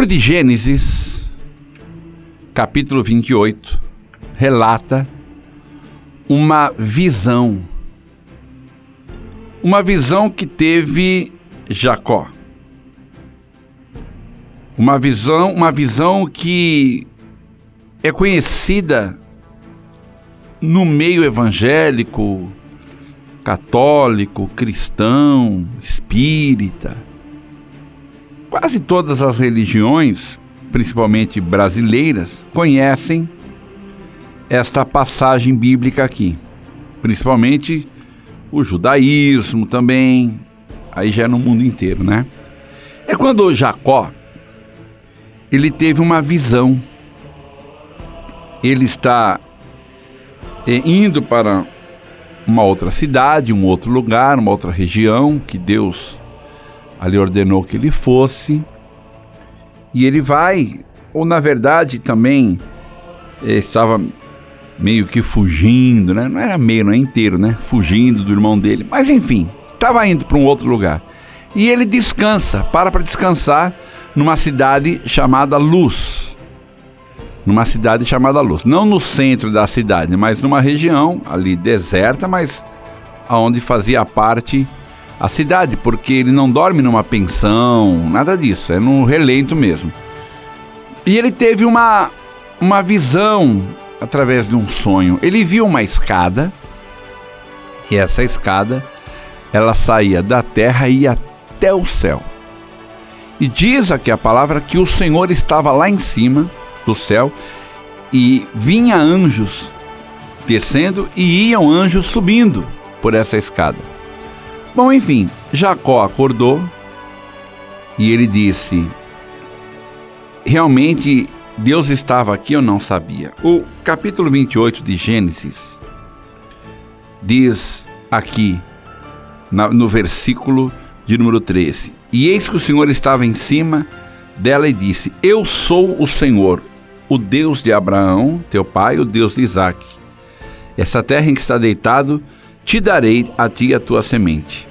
Livro de Gênesis, capítulo 28, relata uma visão. Uma visão que teve Jacó. Uma visão, uma visão que é conhecida no meio evangélico, católico, cristão, espírita. Quase todas as religiões, principalmente brasileiras, conhecem esta passagem bíblica aqui. Principalmente o judaísmo também, aí já é no mundo inteiro, né? É quando Jacó ele teve uma visão. Ele está é, indo para uma outra cidade, um outro lugar, uma outra região que Deus ali ordenou que ele fosse. E ele vai, ou na verdade também é, estava meio que fugindo, né? Não era meio, não é inteiro, né? Fugindo do irmão dele. Mas enfim, estava indo para um outro lugar. E ele descansa, para para descansar numa cidade chamada Luz. Numa cidade chamada Luz. Não no centro da cidade, mas numa região ali deserta, mas aonde fazia parte a cidade, porque ele não dorme numa pensão, nada disso, é no relento mesmo. E ele teve uma, uma visão através de um sonho. Ele viu uma escada, e essa escada ela saía da terra e ia até o céu. E diz aqui a palavra que o Senhor estava lá em cima do céu e vinha anjos descendo e iam anjos subindo por essa escada. Bom, enfim, Jacó acordou e ele disse: Realmente Deus estava aqui, eu não sabia. O capítulo 28 de Gênesis diz aqui, no versículo de número 13: e eis que o Senhor estava em cima dela e disse: Eu sou o Senhor, o Deus de Abraão, teu pai, o Deus de Isaque. Essa terra em que está deitado, te darei a ti e a tua semente.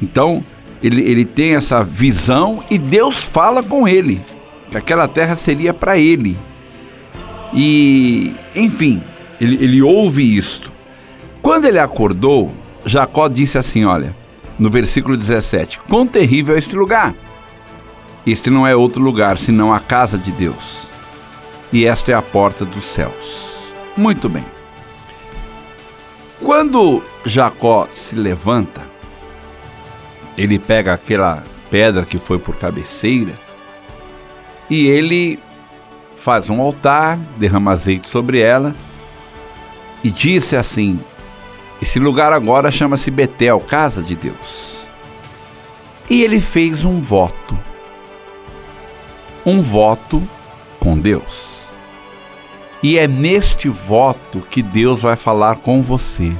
Então, ele, ele tem essa visão e Deus fala com ele, que aquela terra seria para ele. E, enfim, ele, ele ouve isto. Quando ele acordou, Jacó disse assim: Olha, no versículo 17: Quão terrível é este lugar! Este não é outro lugar senão a casa de Deus, e esta é a porta dos céus. Muito bem. Quando Jacó se levanta, ele pega aquela pedra que foi por cabeceira e ele faz um altar, derrama azeite sobre ela e disse assim: esse lugar agora chama-se Betel, casa de Deus. E ele fez um voto. Um voto com Deus. E é neste voto que Deus vai falar com você.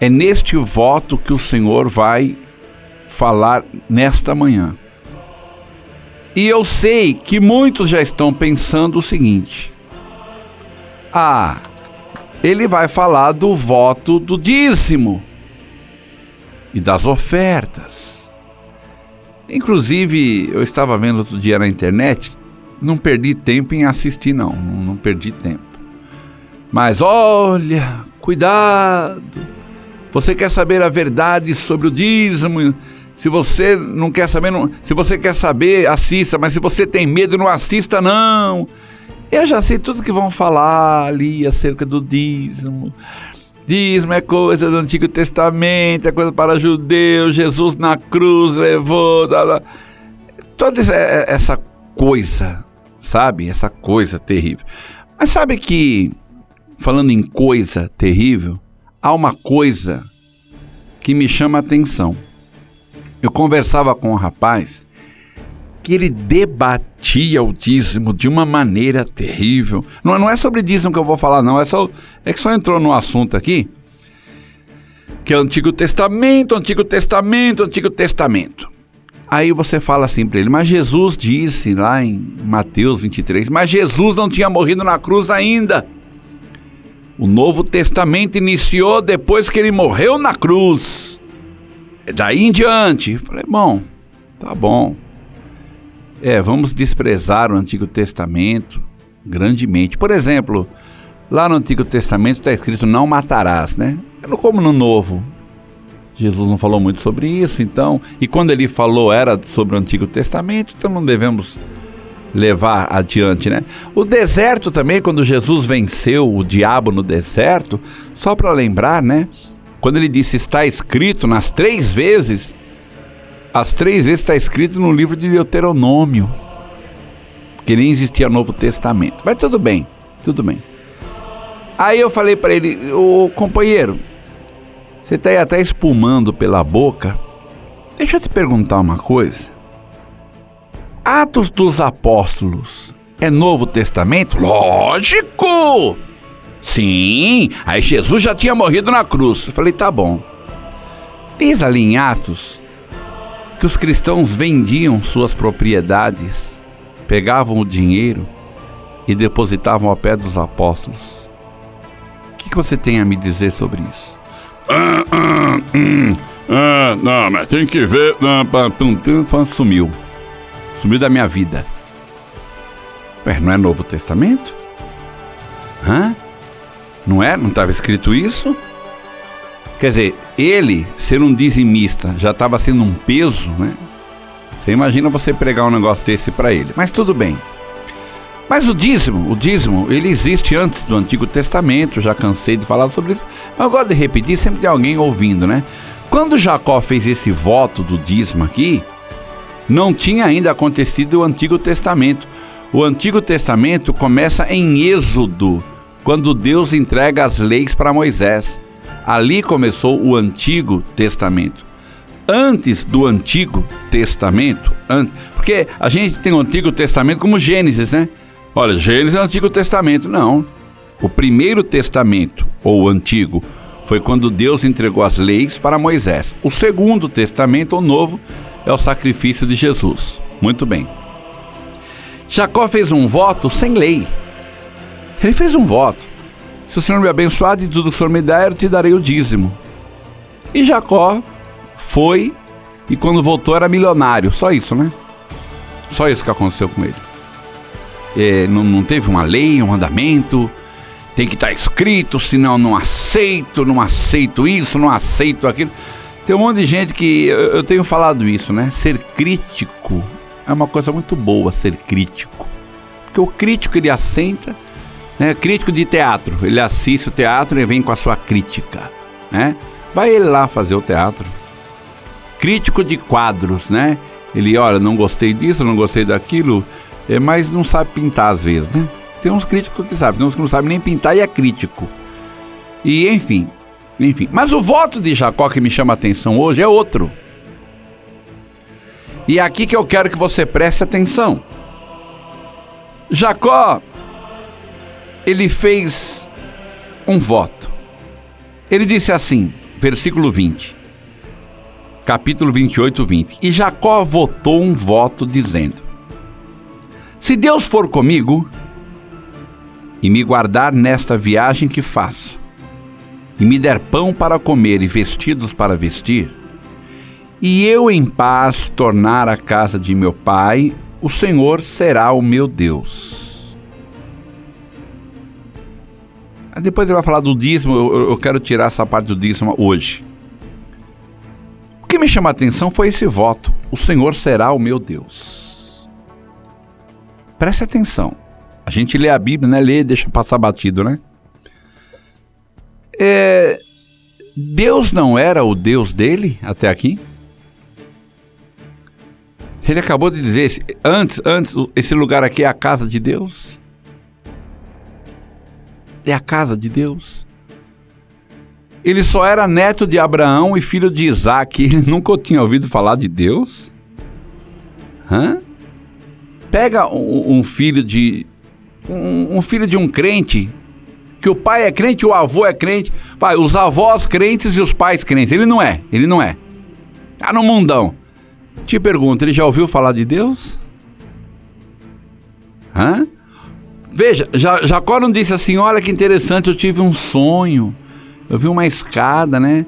É neste voto que o Senhor vai falar nesta manhã. E eu sei que muitos já estão pensando o seguinte: Ah, ele vai falar do voto do dízimo e das ofertas. Inclusive, eu estava vendo outro dia na internet, não perdi tempo em assistir, não, não perdi tempo. Mas olha, cuidado. Você quer saber a verdade sobre o dízimo? Se você não quer saber, não, se você quer saber, assista, mas se você tem medo, não assista não. Eu já sei tudo que vão falar ali acerca do dízimo. Dízimo é coisa do Antigo Testamento, é coisa para judeus, Jesus na cruz levou. Toda essa coisa, sabe? Essa coisa terrível. Mas sabe que, falando em coisa terrível, há uma coisa que me chama a atenção. Eu conversava com um rapaz que ele debatia o dízimo de uma maneira terrível. Não, não é sobre dízimo que eu vou falar, não. É, só, é que só entrou no assunto aqui. Que é o Antigo Testamento, Antigo Testamento, Antigo Testamento. Aí você fala assim para ele, mas Jesus disse lá em Mateus 23, mas Jesus não tinha morrido na cruz ainda. O Novo Testamento iniciou depois que ele morreu na cruz. Daí em diante. Eu falei, bom, tá bom. é, vamos desprezar o Antigo Testamento grandemente. Por exemplo, lá no Antigo Testamento está escrito não matarás, né? Como no Novo. Jesus não falou muito sobre isso, então. E quando ele falou era sobre o Antigo Testamento, então não devemos levar adiante, né? O deserto também, quando Jesus venceu o diabo no deserto, só para lembrar, né? Quando ele disse está escrito nas três vezes, as três vezes está escrito no livro de Deuteronômio, que nem existia Novo Testamento. Mas tudo bem, tudo bem. Aí eu falei para ele, o companheiro, você está aí até espumando pela boca. Deixa eu te perguntar uma coisa. Atos dos Apóstolos é Novo Testamento? Lógico! Sim, aí Jesus já tinha morrido na cruz. Eu falei, tá bom. Diz ali em Atos que os cristãos vendiam suas propriedades, pegavam o dinheiro e depositavam ao pé dos apóstolos. O que, que você tem a me dizer sobre isso? Ah, ah, hum, ah, não, mas tem que ver. Ah, sumiu. Sumiu da minha vida. Ué, não é Novo Testamento? Hã? Não é? Não estava escrito isso? Quer dizer, ele ser um dizimista já estava sendo um peso, né? Você imagina você pregar um negócio desse para ele. Mas tudo bem. Mas o dízimo, o dízimo, ele existe antes do Antigo Testamento, já cansei de falar sobre isso, mas eu gosto de repetir, sempre tem alguém ouvindo, né? Quando Jacó fez esse voto do dízimo aqui, não tinha ainda acontecido o Antigo Testamento. O Antigo Testamento começa em Êxodo, quando Deus entrega as leis para Moisés. Ali começou o Antigo Testamento. Antes do Antigo Testamento, antes, porque a gente tem o Antigo Testamento como Gênesis, né? Olha, Gênesis é o Antigo Testamento. Não. O primeiro testamento, ou antigo, foi quando Deus entregou as leis para Moisés. O segundo testamento, ou novo, é o sacrifício de Jesus. Muito bem. Jacó fez um voto sem lei. Ele fez um voto. Se o Senhor me abençoar de tudo que o Senhor me der, eu te darei o dízimo. E Jacó foi e quando voltou era milionário. Só isso, né? Só isso que aconteceu com ele. É, não, não teve uma lei, um mandamento. Tem que estar escrito, senão não aceito, não aceito isso, não aceito aquilo. Tem um monte de gente que. Eu, eu tenho falado isso, né? Ser crítico é uma coisa muito boa, ser crítico. Porque o crítico ele assenta né? Crítico de teatro, ele assiste o teatro e vem com a sua crítica, né? Vai ele lá fazer o teatro. Crítico de quadros, né? Ele, olha, não gostei disso, não gostei daquilo, é, mas não sabe pintar às vezes, né? Tem uns críticos que sabem, tem uns que não sabem nem pintar e é crítico. E enfim, enfim. Mas o voto de Jacó que me chama a atenção hoje é outro. E é aqui que eu quero que você preste atenção. Jacó ele fez um voto. Ele disse assim, versículo 20, capítulo 28, 20: E Jacó votou um voto dizendo: Se Deus for comigo e me guardar nesta viagem que faço, e me der pão para comer e vestidos para vestir, e eu em paz tornar a casa de meu pai, o Senhor será o meu Deus Depois ele vai falar do dízimo, eu, eu quero tirar essa parte do dízimo hoje. O que me chama a atenção foi esse voto: O Senhor será o meu Deus. Preste atenção. A gente lê a Bíblia, né? Lê e deixa passar batido, né? É, Deus não era o Deus dele até aqui? Ele acabou de dizer, antes, antes, esse lugar aqui é a casa de Deus é a casa de Deus. Ele só era neto de Abraão e filho de Isaac. Ele nunca tinha ouvido falar de Deus? Hã? Pega um, um filho de. Um, um, filho de um crente, que o pai é crente, o avô é crente, pai, os avós crentes e os pais crentes. Ele não é, ele não é. Tá no mundão. Te pergunto, ele já ouviu falar de Deus? Hã? Veja, Jacó não disse assim: olha que interessante, eu tive um sonho, eu vi uma escada, né?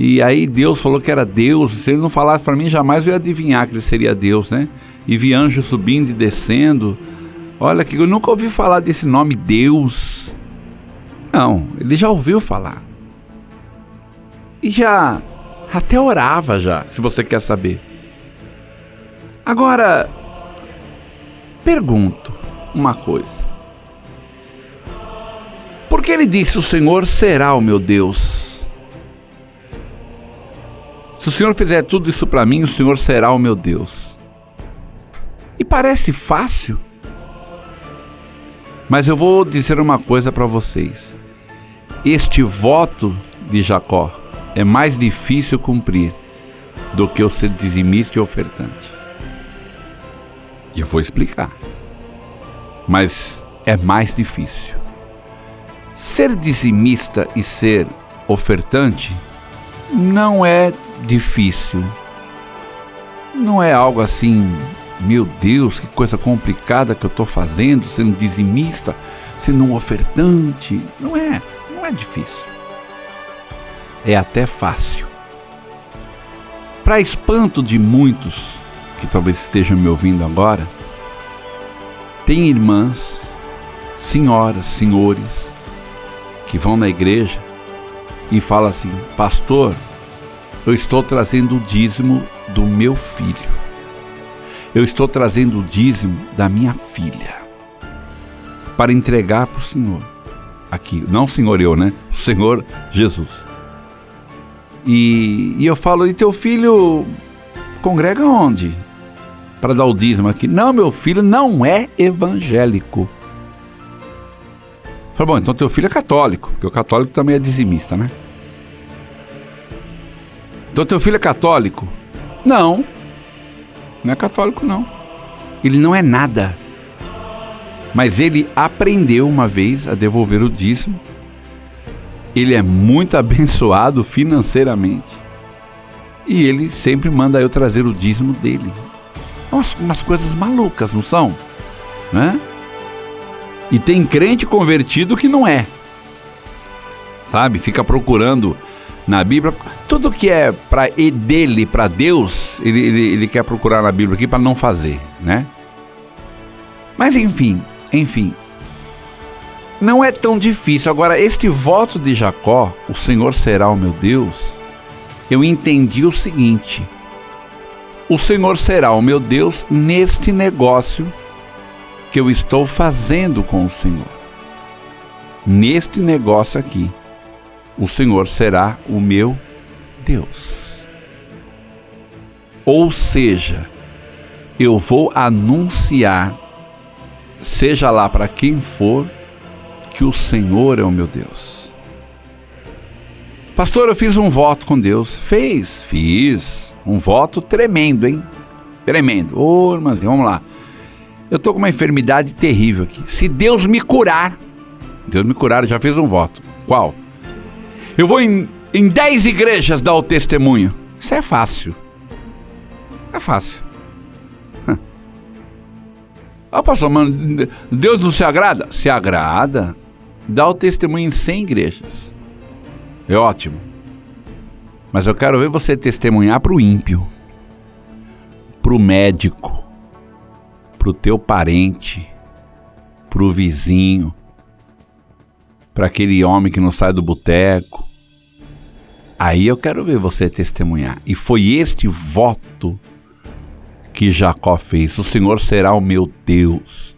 E aí Deus falou que era Deus. Se ele não falasse para mim, jamais eu ia adivinhar que ele seria Deus, né? E vi anjos subindo e descendo. Olha que eu nunca ouvi falar desse nome Deus. Não, ele já ouviu falar. E já até orava já, se você quer saber. Agora pergunto uma coisa. Por que ele disse: "O Senhor será o meu Deus"? Se o Senhor fizer tudo isso para mim, o Senhor será o meu Deus. E parece fácil. Mas eu vou dizer uma coisa para vocês. Este voto de Jacó é mais difícil cumprir do que o ser dizimista e ofertante. E eu vou explicar. Mas é mais difícil. Ser dizimista e ser ofertante não é difícil. Não é algo assim, meu Deus, que coisa complicada que eu estou fazendo, sendo dizimista, sendo um ofertante. Não é, não é difícil. É até fácil. Para espanto de muitos que talvez estejam me ouvindo agora, tem irmãs, senhoras, senhores, que vão na igreja e falam assim: Pastor, eu estou trazendo o dízimo do meu filho. Eu estou trazendo o dízimo da minha filha para entregar para o Senhor. Aqui, não o Senhor eu, né? O Senhor Jesus. E, e eu falo, e teu filho congrega onde? Para dar o dízimo aqui. Não, meu filho não é evangélico. Falei, bom, então teu filho é católico, porque o católico também é dizimista, né? Então teu filho é católico? Não. Não é católico não. Ele não é nada. Mas ele aprendeu uma vez a devolver o dízimo. Ele é muito abençoado financeiramente. E ele sempre manda eu trazer o dízimo dele. Umas, umas coisas malucas, não são? Né? E tem crente convertido que não é. Sabe? Fica procurando na Bíblia. Tudo que é para dele, para Deus, ele, ele, ele, quer procurar na Bíblia aqui para não fazer, né? Mas enfim, enfim. Não é tão difícil. Agora, este voto de Jacó, o Senhor será o meu Deus, eu entendi o seguinte: o Senhor será o meu Deus neste negócio que eu estou fazendo com o Senhor. Neste negócio aqui o Senhor será o meu Deus. Ou seja, eu vou anunciar, seja lá para quem for, que o Senhor é o meu Deus. Pastor, eu fiz um voto com Deus. Fez? Fiz. Um voto tremendo, hein? Tremendo. Ô, oh, vamos lá. Eu tô com uma enfermidade terrível aqui. Se Deus me curar, Deus me curar, já fiz um voto. Qual? Eu vou em, em dez igrejas dar o testemunho. Isso é fácil. É fácil. Ah, pastor, mas Deus não se agrada? Se agrada. Dá o testemunho em 100 igrejas. É ótimo. Mas eu quero ver você testemunhar para o ímpio, para o médico, para o teu parente, para o vizinho, para aquele homem que não sai do boteco, Aí eu quero ver você testemunhar. E foi este voto que Jacó fez: O Senhor será o meu Deus.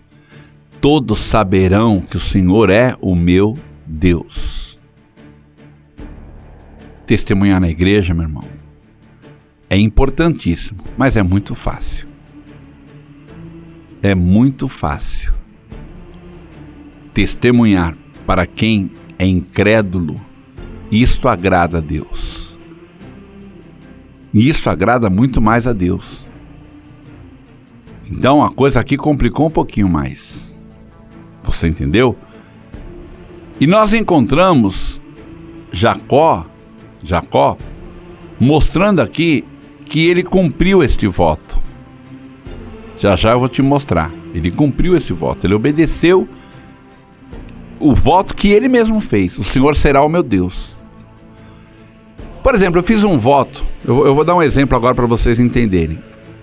Todos saberão que o Senhor é o meu Deus. Testemunhar na igreja, meu irmão, é importantíssimo, mas é muito fácil. É muito fácil. Testemunhar para quem é incrédulo isto agrada a Deus. E isso agrada muito mais a Deus. Então a coisa aqui complicou um pouquinho mais. Você entendeu? E nós encontramos Jacó, Jacó, mostrando aqui que ele cumpriu este voto. Já já eu vou te mostrar. Ele cumpriu esse voto, ele obedeceu o voto que ele mesmo fez. O Senhor será o meu Deus. Por exemplo, eu fiz um voto. Eu, eu vou dar um exemplo agora para vocês entenderem.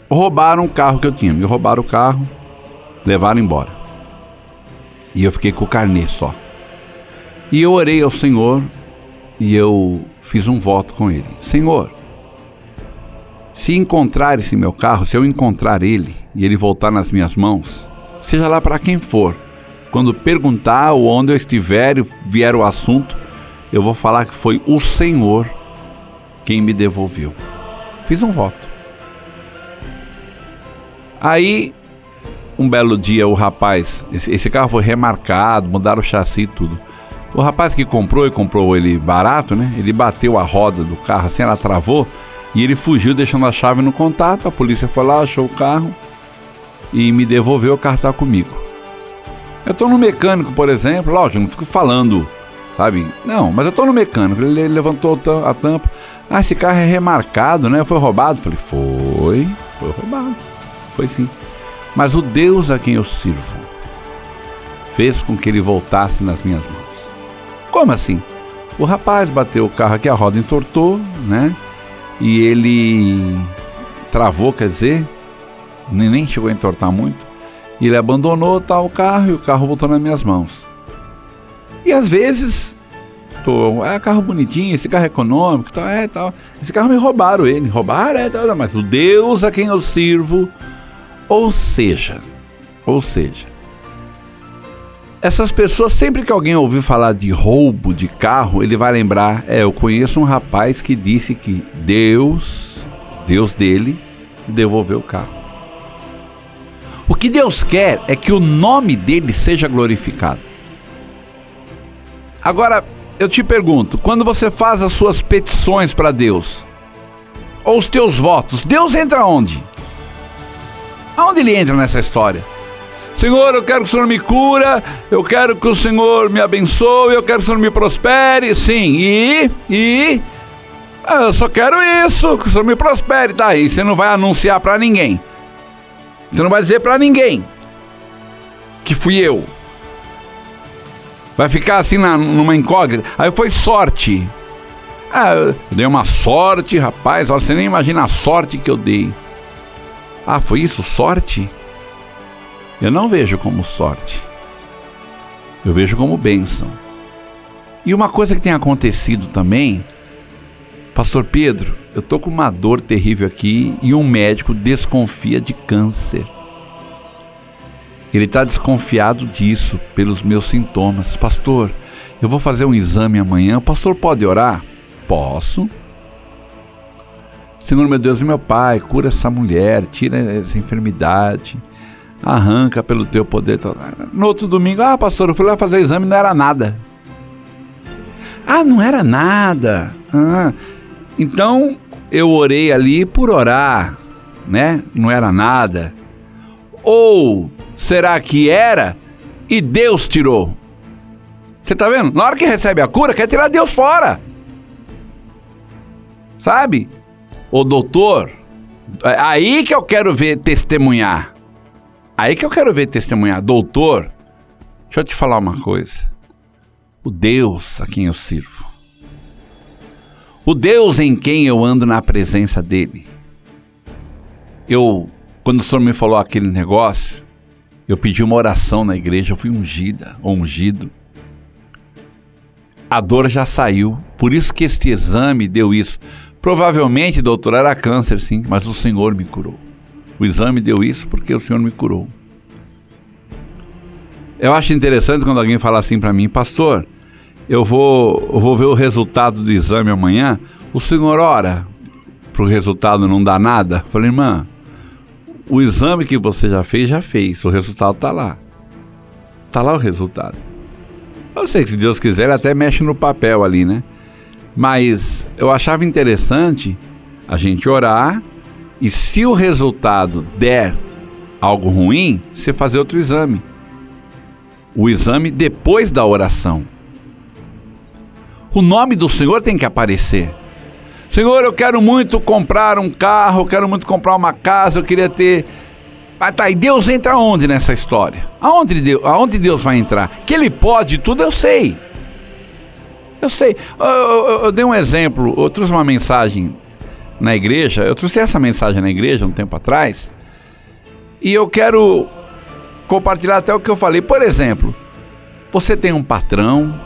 Roubaram o carro que eu tinha. Me roubaram o carro, levaram embora. E eu fiquei com o carnê só. E eu orei ao Senhor e eu fiz um voto com ele. Senhor, se encontrar esse meu carro, se eu encontrar ele e ele voltar nas minhas mãos, seja lá para quem for, quando perguntar ou onde eu estiver e vier o assunto, eu vou falar que foi o Senhor quem me devolveu. Fiz um voto. Aí, um belo dia, o rapaz, esse, esse carro foi remarcado, mudaram o chassi e tudo. O rapaz que comprou e comprou ele barato, né? Ele bateu a roda do carro assim, ela travou e ele fugiu deixando a chave no contato. A polícia foi lá, achou o carro e me devolveu. O tá comigo. Eu tô no mecânico, por exemplo, lógico, não fico falando, sabe? Não, mas eu tô no mecânico. Ele levantou a tampa. Ah, esse carro é remarcado, né? Foi roubado? Falei, foi, foi roubado. Foi sim. Mas o Deus a quem eu sirvo fez com que ele voltasse nas minhas mãos. Como assim? O rapaz bateu o carro aqui, a roda entortou, né? E ele travou, quer dizer, nem chegou a entortar muito. E ele abandonou tal o carro e o carro voltou nas minhas mãos. E às vezes, tô, é carro bonitinho, esse carro é econômico, tal, é tal. Esse carro me roubaram ele, roubaram, é tal, mas o Deus a quem eu sirvo, ou seja, ou seja, essas pessoas, sempre que alguém ouvir falar de roubo de carro, ele vai lembrar: é, eu conheço um rapaz que disse que Deus, Deus dele, devolveu o carro. O que Deus quer é que o nome dele seja glorificado. Agora, eu te pergunto: quando você faz as suas petições para Deus, ou os teus votos, Deus entra onde? Aonde ele entra nessa história? Senhor, eu quero que o Senhor me cura, eu quero que o Senhor me abençoe, eu quero que o Senhor me prospere. Sim, e. E. Ah, eu só quero isso, que o Senhor me prospere. Tá aí, você não vai anunciar para ninguém. Você não vai dizer para ninguém que fui eu. Vai ficar assim na, numa incógnita. Aí foi sorte. Ah, eu dei uma sorte, rapaz. Olha, você nem imagina a sorte que eu dei. Ah, foi isso? Sorte? Eu não vejo como sorte. Eu vejo como bênção. E uma coisa que tem acontecido também, Pastor Pedro, eu tô com uma dor terrível aqui e um médico desconfia de câncer. Ele está desconfiado disso pelos meus sintomas. Pastor, eu vou fazer um exame amanhã. O pastor pode orar? Posso. Senhor meu Deus, meu Pai, cura essa mulher, tira essa enfermidade arranca pelo teu poder. No outro domingo, ah, pastor, eu fui lá fazer exame não era nada. Ah, não era nada. Ah, então eu orei ali por orar, né? Não era nada. Ou será que era e Deus tirou? Você tá vendo? Na hora que recebe a cura, quer tirar Deus fora. Sabe? O doutor, é aí que eu quero ver testemunhar. Aí que eu quero ver testemunhar. Doutor, deixa eu te falar uma coisa. O Deus a quem eu sirvo. O Deus em quem eu ando na presença dele. Eu, quando o Senhor me falou aquele negócio, eu pedi uma oração na igreja, eu fui ungida, ungido. A dor já saiu, por isso que este exame deu isso. Provavelmente, doutor, era câncer, sim, mas o Senhor me curou. O exame deu isso porque o Senhor me curou. Eu acho interessante quando alguém fala assim para mim, pastor, eu vou, eu vou ver o resultado do exame amanhã. O senhor ora para o resultado não dar nada? Falei, irmã, o exame que você já fez, já fez. O resultado está lá. Está lá o resultado. Eu sei que se Deus quiser, ele até mexe no papel ali, né? Mas eu achava interessante a gente orar e se o resultado der algo ruim, você fazer outro exame. O exame depois da oração. O nome do Senhor tem que aparecer. Senhor, eu quero muito comprar um carro, eu quero muito comprar uma casa, eu queria ter. Mas tá, e Deus entra onde nessa história? Aonde Deus, aonde Deus vai entrar? Que Ele pode tudo, eu sei. Eu sei. Eu, eu, eu, dei um exemplo, eu trouxe uma mensagem na igreja, eu trouxe essa mensagem na igreja um tempo atrás, e eu quero compartilhar até o que eu falei. Por exemplo, você tem um patrão,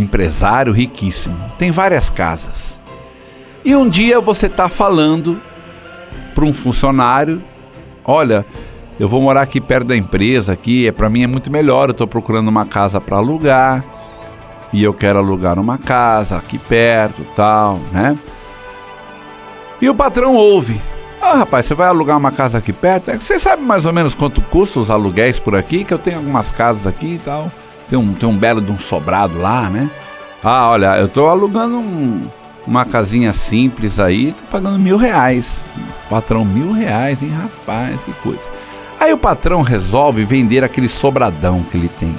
empresário riquíssimo, tem várias casas. E um dia você está falando para um funcionário: olha, eu vou morar aqui perto da empresa, aqui, é para mim é muito melhor. Eu estou procurando uma casa para alugar e eu quero alugar uma casa aqui perto, tal, né? E o patrão ouve. Ah, rapaz, você vai alugar uma casa aqui perto? É você sabe mais ou menos quanto custa os aluguéis por aqui? Que eu tenho algumas casas aqui e tal. Tem um, tem um belo de um sobrado lá, né? Ah, olha, eu tô alugando um, uma casinha simples aí, tô pagando mil reais. Patrão, mil reais, hein, rapaz, que coisa. Aí o patrão resolve vender aquele sobradão que ele tem.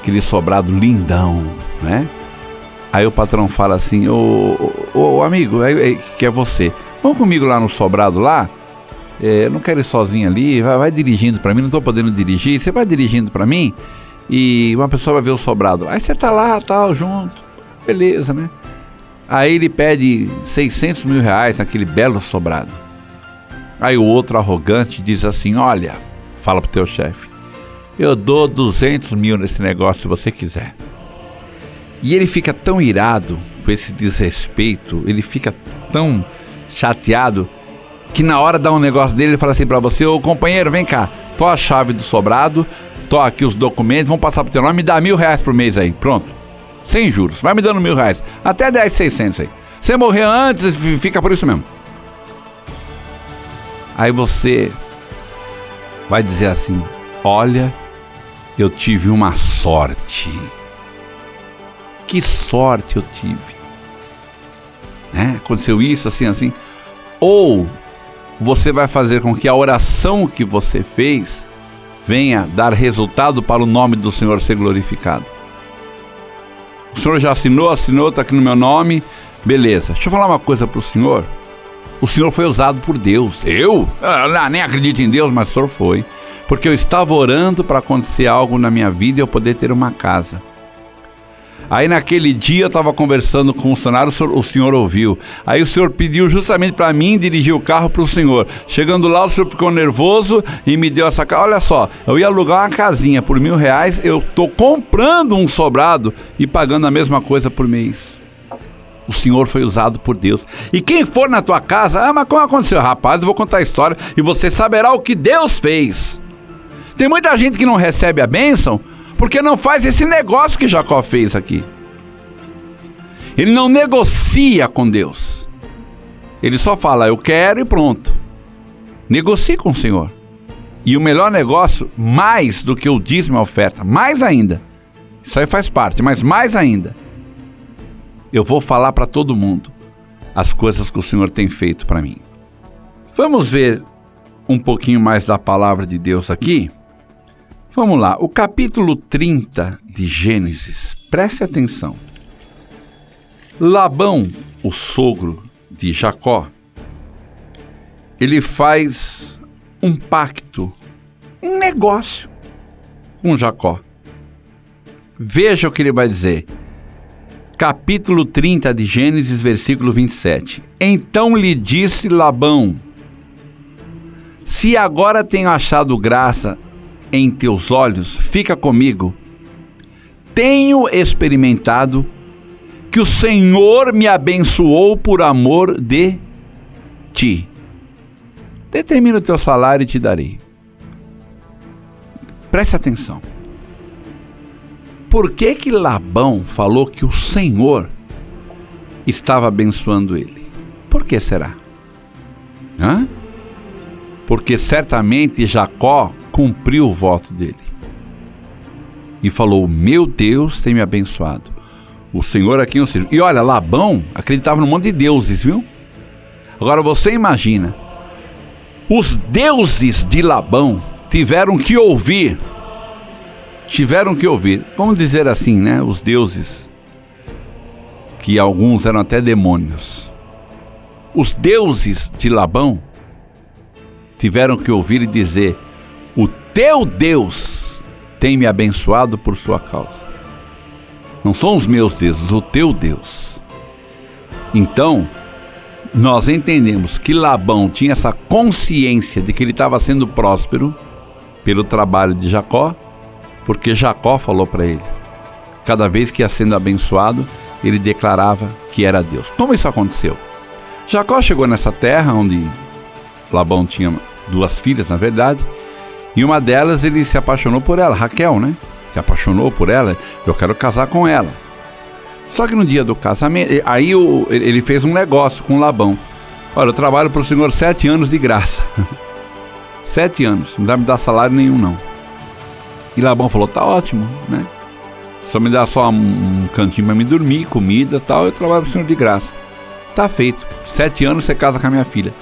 Aquele sobrado lindão, né? Aí o patrão fala assim: Ô, ô, ô amigo, é, é, que é você, vamos comigo lá no sobrado lá? É, não quero ir sozinho ali, vai, vai dirigindo para mim, não tô podendo dirigir, você vai dirigindo para mim e uma pessoa vai ver o sobrado. Aí você tá lá, tal, junto, beleza, né? Aí ele pede 600 mil reais naquele belo sobrado. Aí o outro arrogante diz assim: Olha, fala pro teu chefe, eu dou 200 mil nesse negócio se você quiser. E ele fica tão irado com esse desrespeito, ele fica tão chateado que na hora dar um negócio dele, ele fala assim para você: Ô companheiro, vem cá, tô a chave do sobrado, tô aqui os documentos, vamos passar pro teu nome, me dá mil reais por mês aí, pronto. Sem juros, vai me dando mil reais, até 10, 600 aí. Você morrer antes, fica por isso mesmo. Aí você vai dizer assim: Olha, eu tive uma sorte que sorte eu tive. Né? Aconteceu isso, assim, assim. Ou você vai fazer com que a oração que você fez venha dar resultado para o nome do Senhor ser glorificado. O Senhor já assinou, assinou, está aqui no meu nome, beleza. Deixa eu falar uma coisa para o Senhor. O Senhor foi usado por Deus. Eu? Ah, nem acredito em Deus, mas o Senhor foi. Porque eu estava orando para acontecer algo na minha vida e eu poder ter uma casa. Aí naquele dia eu estava conversando com o funcionário, o senhor, o senhor ouviu. Aí o senhor pediu justamente para mim dirigir o carro para o senhor. Chegando lá, o senhor ficou nervoso e me deu essa. Olha só, eu ia alugar uma casinha por mil reais, eu tô comprando um sobrado e pagando a mesma coisa por mês. O Senhor foi usado por Deus. E quem for na tua casa, ah, mas como aconteceu? Rapaz, eu vou contar a história e você saberá o que Deus fez. Tem muita gente que não recebe a bênção porque não faz esse negócio que Jacó fez aqui. Ele não negocia com Deus. Ele só fala, eu quero e pronto. Negocie com o Senhor. E o melhor negócio, mais do que o dízimo e a oferta, mais ainda. Isso aí faz parte, mas mais ainda. Eu vou falar para todo mundo as coisas que o Senhor tem feito para mim. Vamos ver um pouquinho mais da palavra de Deus aqui. Vamos lá, o capítulo 30 de Gênesis, preste atenção. Labão, o sogro de Jacó, ele faz um pacto, um negócio com Jacó. Veja o que ele vai dizer. Capítulo 30 de Gênesis, versículo 27. Então lhe disse Labão: Se agora tenho achado graça em teus olhos, fica comigo. Tenho experimentado que o Senhor me abençoou por amor de ti. Determina o teu salário e te darei. Preste atenção. Por que que Labão falou que o Senhor estava abençoando ele? Por que será? Hã? Porque certamente Jacó cumpriu o voto dele. E falou: Meu Deus tem me abençoado. O Senhor aqui o Senhor. E olha, Labão acreditava no monte de deuses, viu? Agora você imagina. Os deuses de Labão tiveram que ouvir. Tiveram que ouvir. Vamos dizer assim, né? Os deuses. Que alguns eram até demônios. Os deuses de Labão tiveram que ouvir e dizer: teu Deus tem me abençoado por sua causa. Não são os meus deuses, o teu Deus. Então, nós entendemos que Labão tinha essa consciência de que ele estava sendo próspero pelo trabalho de Jacó, porque Jacó falou para ele. Cada vez que ia sendo abençoado, ele declarava que era Deus. Como isso aconteceu? Jacó chegou nessa terra onde Labão tinha duas filhas, na verdade, e uma delas ele se apaixonou por ela, Raquel, né? Se apaixonou por ela, eu quero casar com ela. Só que no dia do casamento, aí ele fez um negócio com Labão. Olha, eu trabalho para o senhor sete anos de graça. sete anos, não dá me dar salário nenhum não. E Labão falou, tá ótimo, né? Só me dá só um, cantinho para me dormir, comida tal, eu trabalho para o senhor de graça. Tá feito. Sete anos você casa com a minha filha.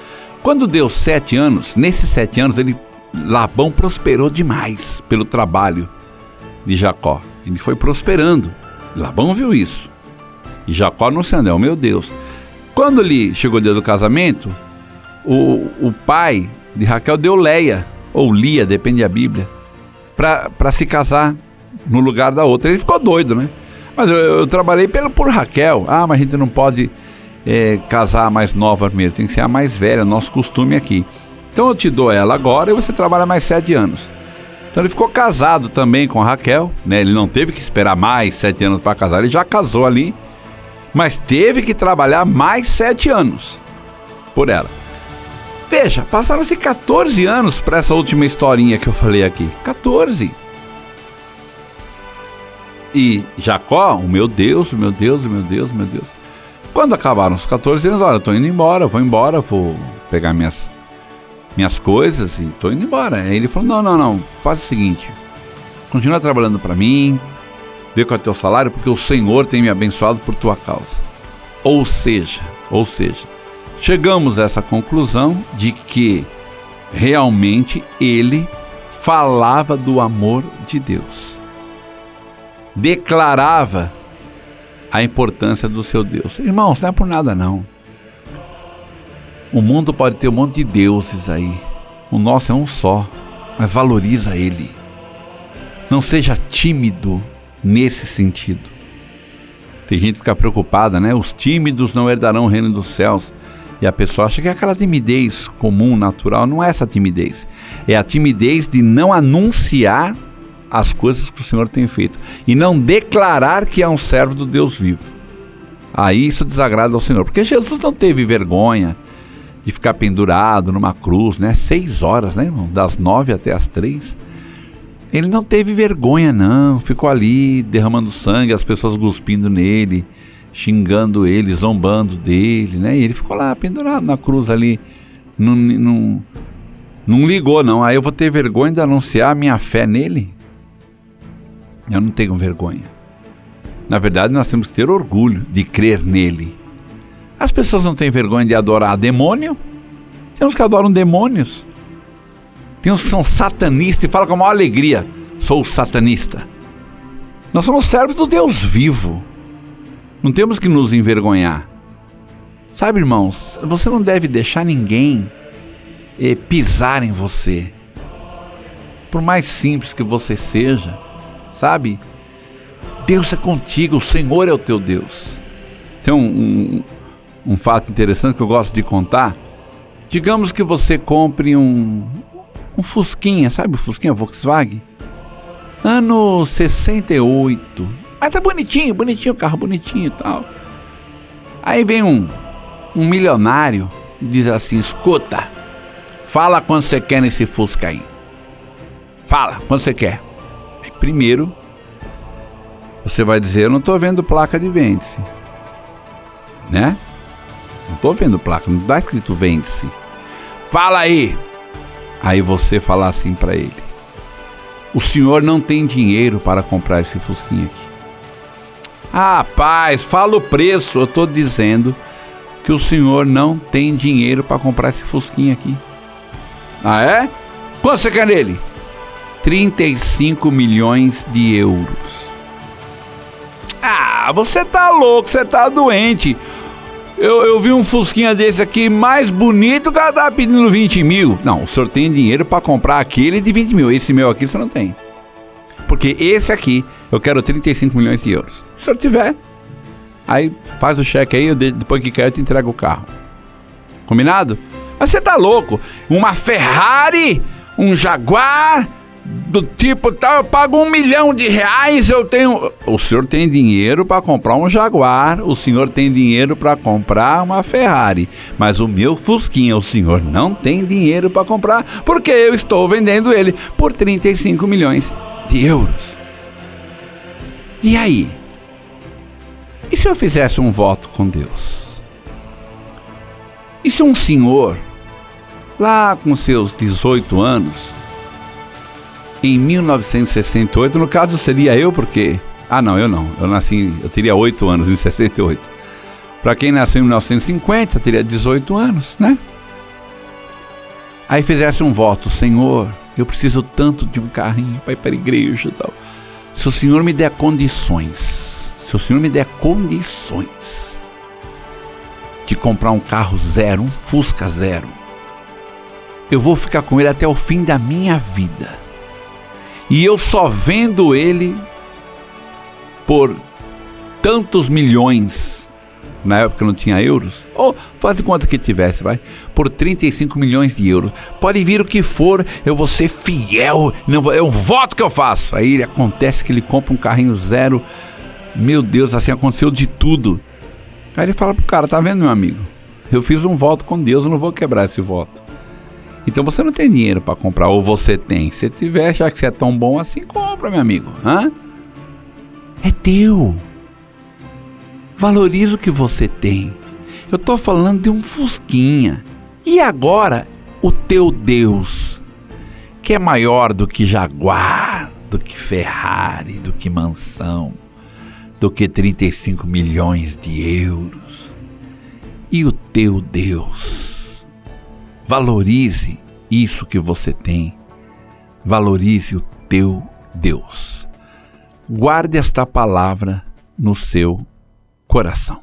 Quando deu sete anos, nesses sete anos, ele Labão prosperou demais pelo trabalho de Jacó. Ele foi prosperando. Labão viu isso. E Jacó não se andou, meu Deus. Quando ele chegou o dia do casamento, o, o pai de Raquel deu Leia, ou Lia, depende da Bíblia, para se casar no lugar da outra. Ele ficou doido, né? Mas eu, eu trabalhei pelo, por Raquel. Ah, mas a gente não pode é, casar a mais nova primeiro, tem que ser a mais velha, nosso costume aqui. Então eu te dou ela agora e você trabalha mais sete anos. Então ele ficou casado também com a Raquel, né? Ele não teve que esperar mais sete anos para casar, ele já casou ali, mas teve que trabalhar mais sete anos por ela. Veja, passaram-se 14 anos para essa última historinha que eu falei aqui. 14. E Jacó, o meu Deus, meu Deus, meu Deus, meu Deus. Quando acabaram os 14 anos, olha, eu tô indo embora, vou embora, vou pegar minhas, minhas coisas e tô indo embora. Aí ele falou: não, não, não, faz o seguinte, continua trabalhando para mim, vê qual é o teu salário, porque o Senhor tem me abençoado por tua causa. Ou seja, ou seja, chegamos a essa conclusão de que realmente ele falava do amor de Deus. Declarava a importância do seu Deus. Irmãos, não é por nada não. O mundo pode ter um monte de deuses aí. O nosso é um só, mas valoriza ele. Não seja tímido nesse sentido. Tem gente que fica preocupada, né? Os tímidos não herdarão o reino dos céus. E a pessoa acha que é aquela timidez comum, natural. Não é essa timidez. É a timidez de não anunciar as coisas que o Senhor tem feito e não declarar que é um servo do Deus vivo. Aí isso desagrada ao Senhor, porque Jesus não teve vergonha de ficar pendurado numa cruz, né? Seis horas, né, irmão? Das nove até as três. Ele não teve vergonha, não. Ficou ali derramando sangue, as pessoas cuspindo nele, xingando ele, zombando dele, né? E ele ficou lá pendurado na cruz ali. Não, não, não ligou, não. Aí eu vou ter vergonha de anunciar a minha fé nele? Eu não tenho vergonha. Na verdade, nós temos que ter orgulho de crer nele. As pessoas não têm vergonha de adorar demônio. Tem uns que adoram demônios. Tem uns que são satanistas e falam com a maior alegria: sou satanista. Nós somos servos do Deus vivo. Não temos que nos envergonhar. Sabe, irmãos, você não deve deixar ninguém eh, pisar em você. Por mais simples que você seja, sabe? Deus é contigo, o Senhor é o teu Deus. Tem um, um, um fato interessante que eu gosto de contar. Digamos que você compre um, um Fusquinha, sabe o Fusquinha Volkswagen? Ano 68. Mas tá bonitinho, bonitinho o carro, bonitinho e tal. Aí vem um, um milionário diz assim: escuta, fala quando você quer nesse Fusca aí. Fala, quando você quer. Primeiro, você vai dizer: Eu não estou vendo placa de vende-se. Né? Não estou vendo placa, não está escrito vende-se. Fala aí! Aí você fala assim para ele: O senhor não tem dinheiro para comprar esse Fusquinha aqui. Ah, paz, fala o preço. Eu estou dizendo que o senhor não tem dinheiro para comprar esse Fusquinha aqui. Ah, é? Quanto você quer nele? 35 milhões de euros. Ah, você tá louco, você tá doente. Eu, eu vi um Fusquinha desse aqui mais bonito, o cara tava pedindo 20 mil. Não, o senhor tem dinheiro para comprar aquele de 20 mil. Esse meu aqui você não tem. porque esse aqui eu quero 35 milhões de euros. Se o senhor tiver, aí faz o cheque aí, depois que quer eu te entrego o carro. Combinado? Mas você tá louco? Uma Ferrari, um Jaguar, do tipo tal, eu pago um milhão de reais, eu tenho. O senhor tem dinheiro para comprar um Jaguar, o senhor tem dinheiro para comprar uma Ferrari, mas o meu Fusquinha, o senhor não tem dinheiro para comprar, porque eu estou vendendo ele por 35 milhões de euros. E aí? E se eu fizesse um voto com Deus? E se um senhor, lá com seus 18 anos, em 1968. No caso seria eu, porque. Ah, não, eu não. Eu nasci. Eu teria 8 anos em 68. Para quem nasceu em 1950, teria 18 anos, né? Aí fizesse um voto: Senhor, eu preciso tanto de um carrinho para ir para a igreja e tal. Se o Senhor me der condições, se o Senhor me der condições de comprar um carro zero, um Fusca zero, eu vou ficar com ele até o fim da minha vida e eu só vendo ele por tantos milhões, na época não tinha euros, ou faz conta que tivesse, vai, por 35 milhões de euros. Pode vir o que for, eu vou ser fiel, não, é o voto que eu faço. Aí ele, acontece que ele compra um carrinho zero, meu Deus, assim aconteceu de tudo. Aí ele fala pro cara, tá vendo meu amigo? Eu fiz um voto com Deus, eu não vou quebrar esse voto. Então você não tem dinheiro para comprar, ou você tem. Se tiver, já que você é tão bom assim, compra, meu amigo. Hã? É teu. Valoriza o que você tem. Eu tô falando de um Fusquinha. E agora, o teu Deus, que é maior do que Jaguar, do que Ferrari, do que mansão, do que 35 milhões de euros. E o teu Deus Valorize isso que você tem. Valorize o teu Deus. Guarde esta palavra no seu coração.